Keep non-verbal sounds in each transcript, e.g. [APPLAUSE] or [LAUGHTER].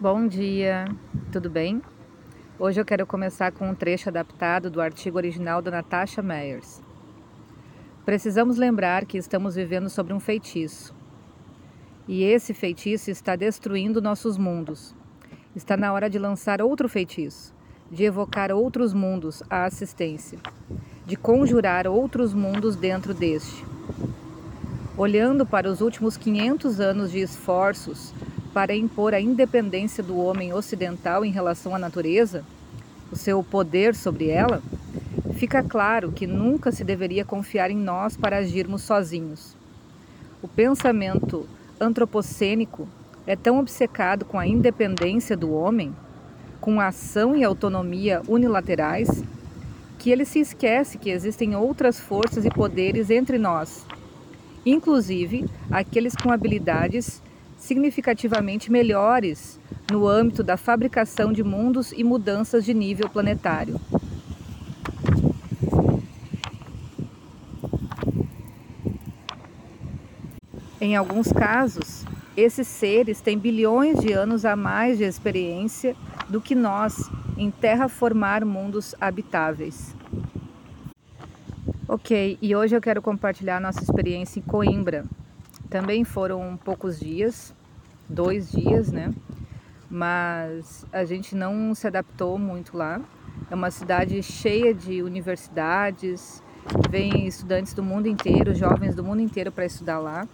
Bom dia, tudo bem? Hoje eu quero começar com um trecho adaptado do artigo original da Natasha Meyers. Precisamos lembrar que estamos vivendo sobre um feitiço. E esse feitiço está destruindo nossos mundos. Está na hora de lançar outro feitiço, de evocar outros mundos à assistência, de conjurar outros mundos dentro deste. Olhando para os últimos 500 anos de esforços para impor a independência do homem ocidental em relação à natureza, o seu poder sobre ela, fica claro que nunca se deveria confiar em nós para agirmos sozinhos. O pensamento antropocênico é tão obcecado com a independência do homem, com a ação e autonomia unilaterais, que ele se esquece que existem outras forças e poderes entre nós, inclusive aqueles com habilidades significativamente melhores no âmbito da fabricação de mundos e mudanças de nível planetário. Em alguns casos, esses seres têm bilhões de anos a mais de experiência do que nós em terraformar mundos habitáveis. Ok, e hoje eu quero compartilhar nossa experiência em Coimbra. Também foram poucos dias, dois dias, né? Mas a gente não se adaptou muito lá. É uma cidade cheia de universidades, vem estudantes do mundo inteiro, jovens do mundo inteiro para estudar lá.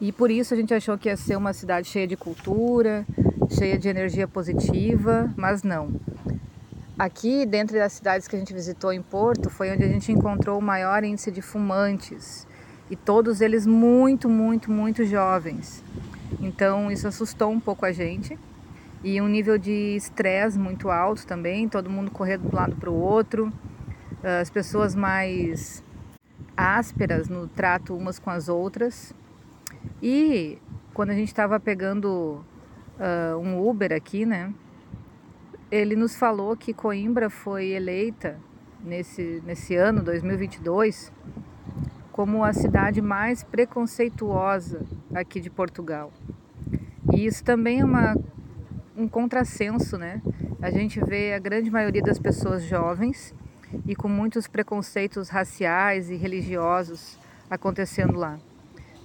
E por isso a gente achou que ia ser uma cidade cheia de cultura, cheia de energia positiva, mas não. Aqui, dentro das cidades que a gente visitou em Porto, foi onde a gente encontrou o maior índice de fumantes e todos eles muito, muito, muito jovens. Então isso assustou um pouco a gente. E um nível de estresse muito alto também, todo mundo correndo de um lado para o outro, as pessoas mais ásperas no trato umas com as outras. E quando a gente estava pegando uh, um Uber aqui, né? Ele nos falou que Coimbra foi eleita nesse, nesse ano, 2022, como a cidade mais preconceituosa aqui de Portugal. E isso também é uma, um contrassenso, né? A gente vê a grande maioria das pessoas jovens e com muitos preconceitos raciais e religiosos acontecendo lá.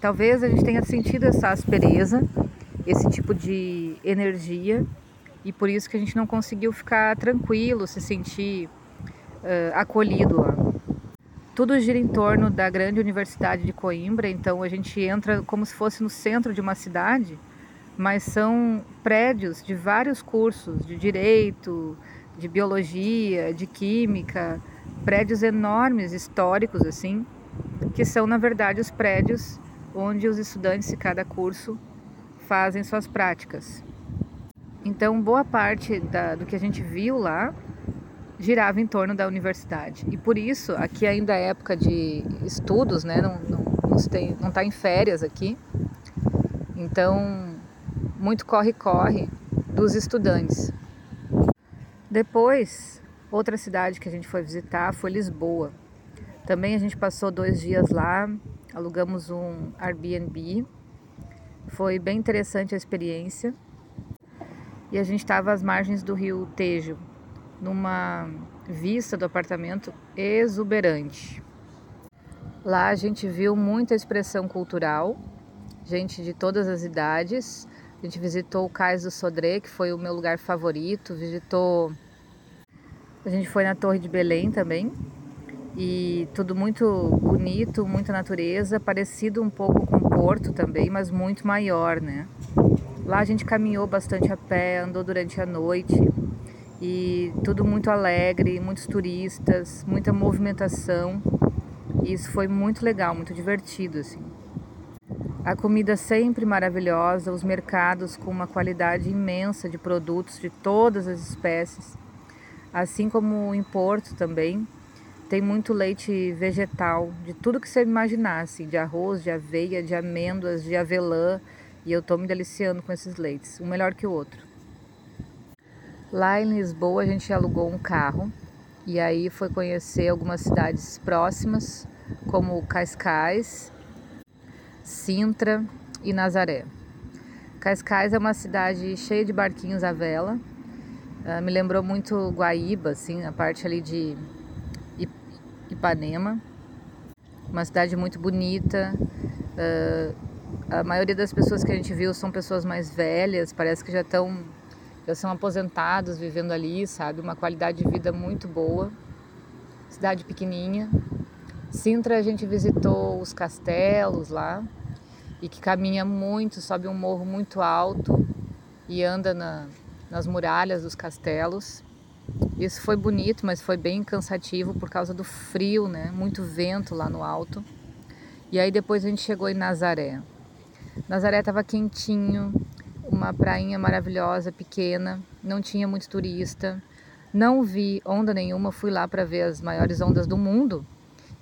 Talvez a gente tenha sentido essa aspereza, esse tipo de energia, e por isso que a gente não conseguiu ficar tranquilo, se sentir uh, acolhido lá. Tudo gira em torno da grande universidade de Coimbra, então a gente entra como se fosse no centro de uma cidade, mas são prédios de vários cursos, de direito, de biologia, de química, prédios enormes, históricos assim, que são na verdade os prédios onde os estudantes de cada curso fazem suas práticas. Então, boa parte da, do que a gente viu lá girava em torno da universidade. E por isso, aqui ainda é época de estudos, né? Não, não, não está em férias aqui. Então, muito corre-corre dos estudantes. Depois, outra cidade que a gente foi visitar foi Lisboa. Também a gente passou dois dias lá, alugamos um Airbnb. Foi bem interessante a experiência. E a gente estava às margens do rio Tejo, numa vista do apartamento exuberante. Lá a gente viu muita expressão cultural, gente de todas as idades. A gente visitou o Cais do Sodré, que foi o meu lugar favorito. Visitou. A gente foi na Torre de Belém também. E tudo muito bonito, muita natureza, parecido um pouco com Porto também, mas muito maior, né? Lá a gente caminhou bastante a pé, andou durante a noite e tudo muito alegre, muitos turistas, muita movimentação. E isso foi muito legal, muito divertido assim. A comida sempre maravilhosa, os mercados com uma qualidade imensa de produtos de todas as espécies. Assim como em Porto também, tem muito leite vegetal, de tudo que você imaginasse, de arroz, de aveia, de amêndoas, de avelã, e eu tô me deliciando com esses leites, um melhor que o outro. Lá em Lisboa a gente alugou um carro e aí foi conhecer algumas cidades próximas, como Cascais, Sintra e Nazaré. Cascais é uma cidade cheia de barquinhos à vela. Uh, me lembrou muito Guaíba, assim, a parte ali de Ipanema. Uma cidade muito bonita. Uh, a maioria das pessoas que a gente viu são pessoas mais velhas, parece que já estão já são aposentados vivendo ali, sabe? Uma qualidade de vida muito boa. Cidade pequenininha. Sintra a gente visitou os castelos lá e que caminha muito, sobe um morro muito alto e anda na, nas muralhas dos castelos. Isso foi bonito, mas foi bem cansativo por causa do frio, né? Muito vento lá no alto. E aí depois a gente chegou em Nazaré. Nazaré estava quentinho, uma prainha maravilhosa, pequena, não tinha muito turista. Não vi onda nenhuma, fui lá para ver as maiores ondas do mundo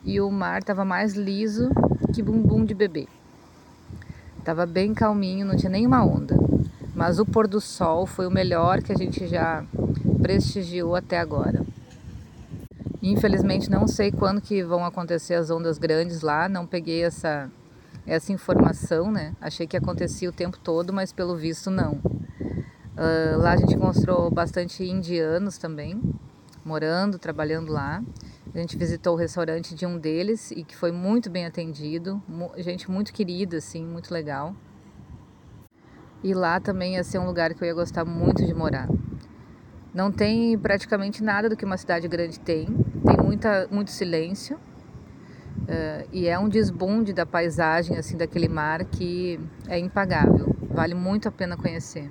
e o mar estava mais liso que bumbum de bebê. Tava bem calminho, não tinha nenhuma onda. Mas o pôr do sol foi o melhor que a gente já prestigiou até agora. Infelizmente não sei quando que vão acontecer as ondas grandes lá, não peguei essa essa informação, né? Achei que acontecia o tempo todo, mas pelo visto não. Uh, lá a gente encontrou bastante indianos também, morando, trabalhando lá. Gente visitou o restaurante de um deles e que foi muito bem atendido, gente muito querida, assim, muito legal. E lá também ia ser um lugar que eu ia gostar muito de morar. Não tem praticamente nada do que uma cidade grande tem, tem muita, muito silêncio, Uh, e é um desbunde da paisagem assim daquele mar que é impagável, vale muito a pena conhecer.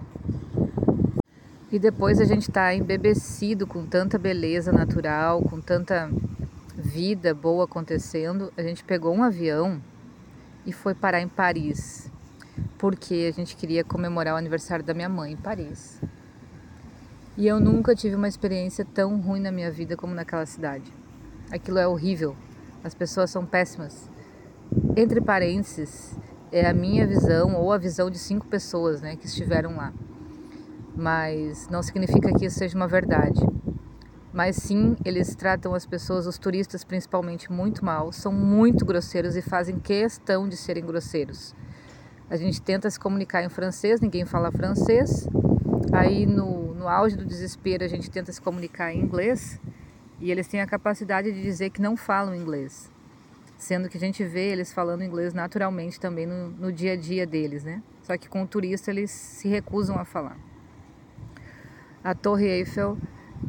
E depois a gente está embebecido com tanta beleza natural, com tanta vida boa acontecendo, a gente pegou um avião e foi parar em Paris, porque a gente queria comemorar o aniversário da minha mãe em Paris. E eu nunca tive uma experiência tão ruim na minha vida como naquela cidade. Aquilo é horrível, as pessoas são péssimas. Entre parênteses, é a minha visão ou a visão de cinco pessoas né, que estiveram lá. Mas não significa que isso seja uma verdade. Mas sim, eles tratam as pessoas, os turistas principalmente, muito mal, são muito grosseiros e fazem questão de serem grosseiros. A gente tenta se comunicar em francês, ninguém fala francês. Aí no, no auge do desespero a gente tenta se comunicar em inglês e eles têm a capacidade de dizer que não falam inglês, sendo que a gente vê eles falando inglês naturalmente também no, no dia a dia deles, né? Só que com o turista eles se recusam a falar. A Torre Eiffel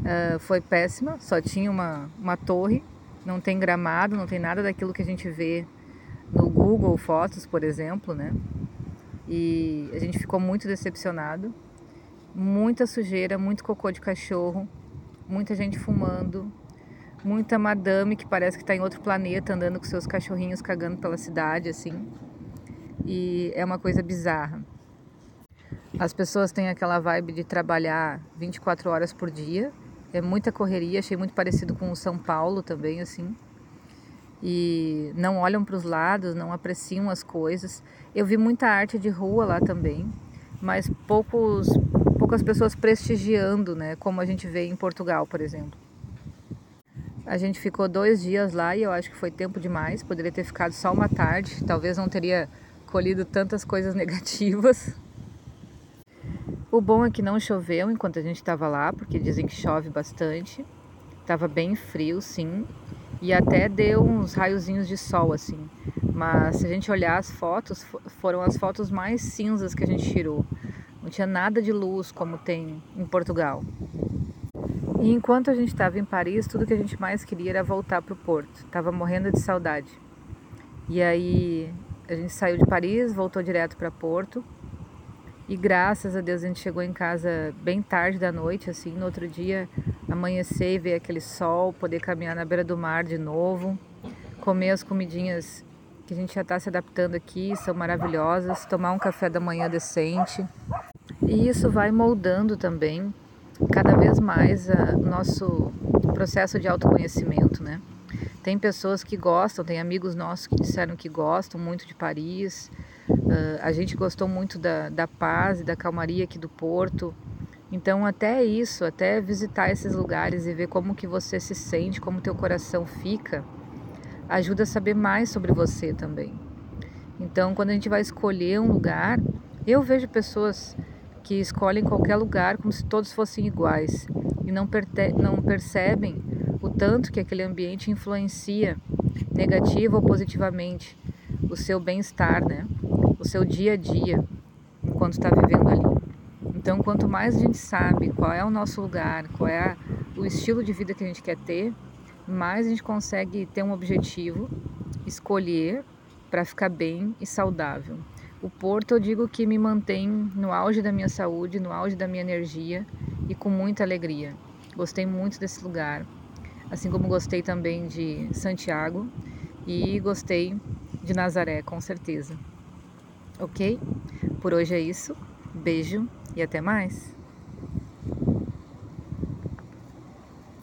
uh, foi péssima, só tinha uma, uma torre, não tem gramado, não tem nada daquilo que a gente vê no Google Fotos, por exemplo, né? E a gente ficou muito decepcionado. Muita sujeira, muito cocô de cachorro, muita gente fumando, muita madame que parece que está em outro planeta andando com seus cachorrinhos cagando pela cidade, assim. E é uma coisa bizarra. As pessoas têm aquela vibe de trabalhar 24 horas por dia. É muita correria, achei muito parecido com o São Paulo também, assim. E não olham para os lados, não apreciam as coisas. Eu vi muita arte de rua lá também, mas poucos poucas pessoas prestigiando, né? Como a gente vê em Portugal, por exemplo. A gente ficou dois dias lá e eu acho que foi tempo demais. Poderia ter ficado só uma tarde, talvez não teria colhido tantas coisas [LAUGHS] negativas. O bom é que não choveu enquanto a gente estava lá, porque dizem que chove bastante. Tava bem frio, sim, e até deu uns raiozinhos de sol assim. Mas se a gente olhar as fotos, foram as fotos mais cinzas que a gente tirou. Não tinha nada de luz como tem em Portugal. E enquanto a gente estava em Paris, tudo que a gente mais queria era voltar para o Porto. Tava morrendo de saudade. E aí a gente saiu de Paris, voltou direto para Porto. E graças a Deus a gente chegou em casa bem tarde da noite, assim, no outro dia amanhecer e ver aquele sol, poder caminhar na beira do mar de novo, comer as comidinhas que a gente já está se adaptando aqui, são maravilhosas, tomar um café da manhã decente. E isso vai moldando também cada vez mais o nosso processo de autoconhecimento, né? Tem pessoas que gostam, tem amigos nossos que disseram que gostam muito de Paris. Uh, a gente gostou muito da, da paz e da calmaria aqui do Porto. Então até isso, até visitar esses lugares e ver como que você se sente, como teu coração fica, ajuda a saber mais sobre você também. Então quando a gente vai escolher um lugar, Eu vejo pessoas que escolhem qualquer lugar como se todos fossem iguais e não, não percebem o tanto que aquele ambiente influencia negativa ou positivamente o seu bem-estar, né? O seu dia a dia enquanto está vivendo ali. Então, quanto mais a gente sabe qual é o nosso lugar, qual é o estilo de vida que a gente quer ter, mais a gente consegue ter um objetivo, escolher para ficar bem e saudável. O Porto eu digo que me mantém no auge da minha saúde, no auge da minha energia e com muita alegria. Gostei muito desse lugar, assim como gostei também de Santiago e gostei de Nazaré, com certeza. Ok? Por hoje é isso. Beijo e até mais!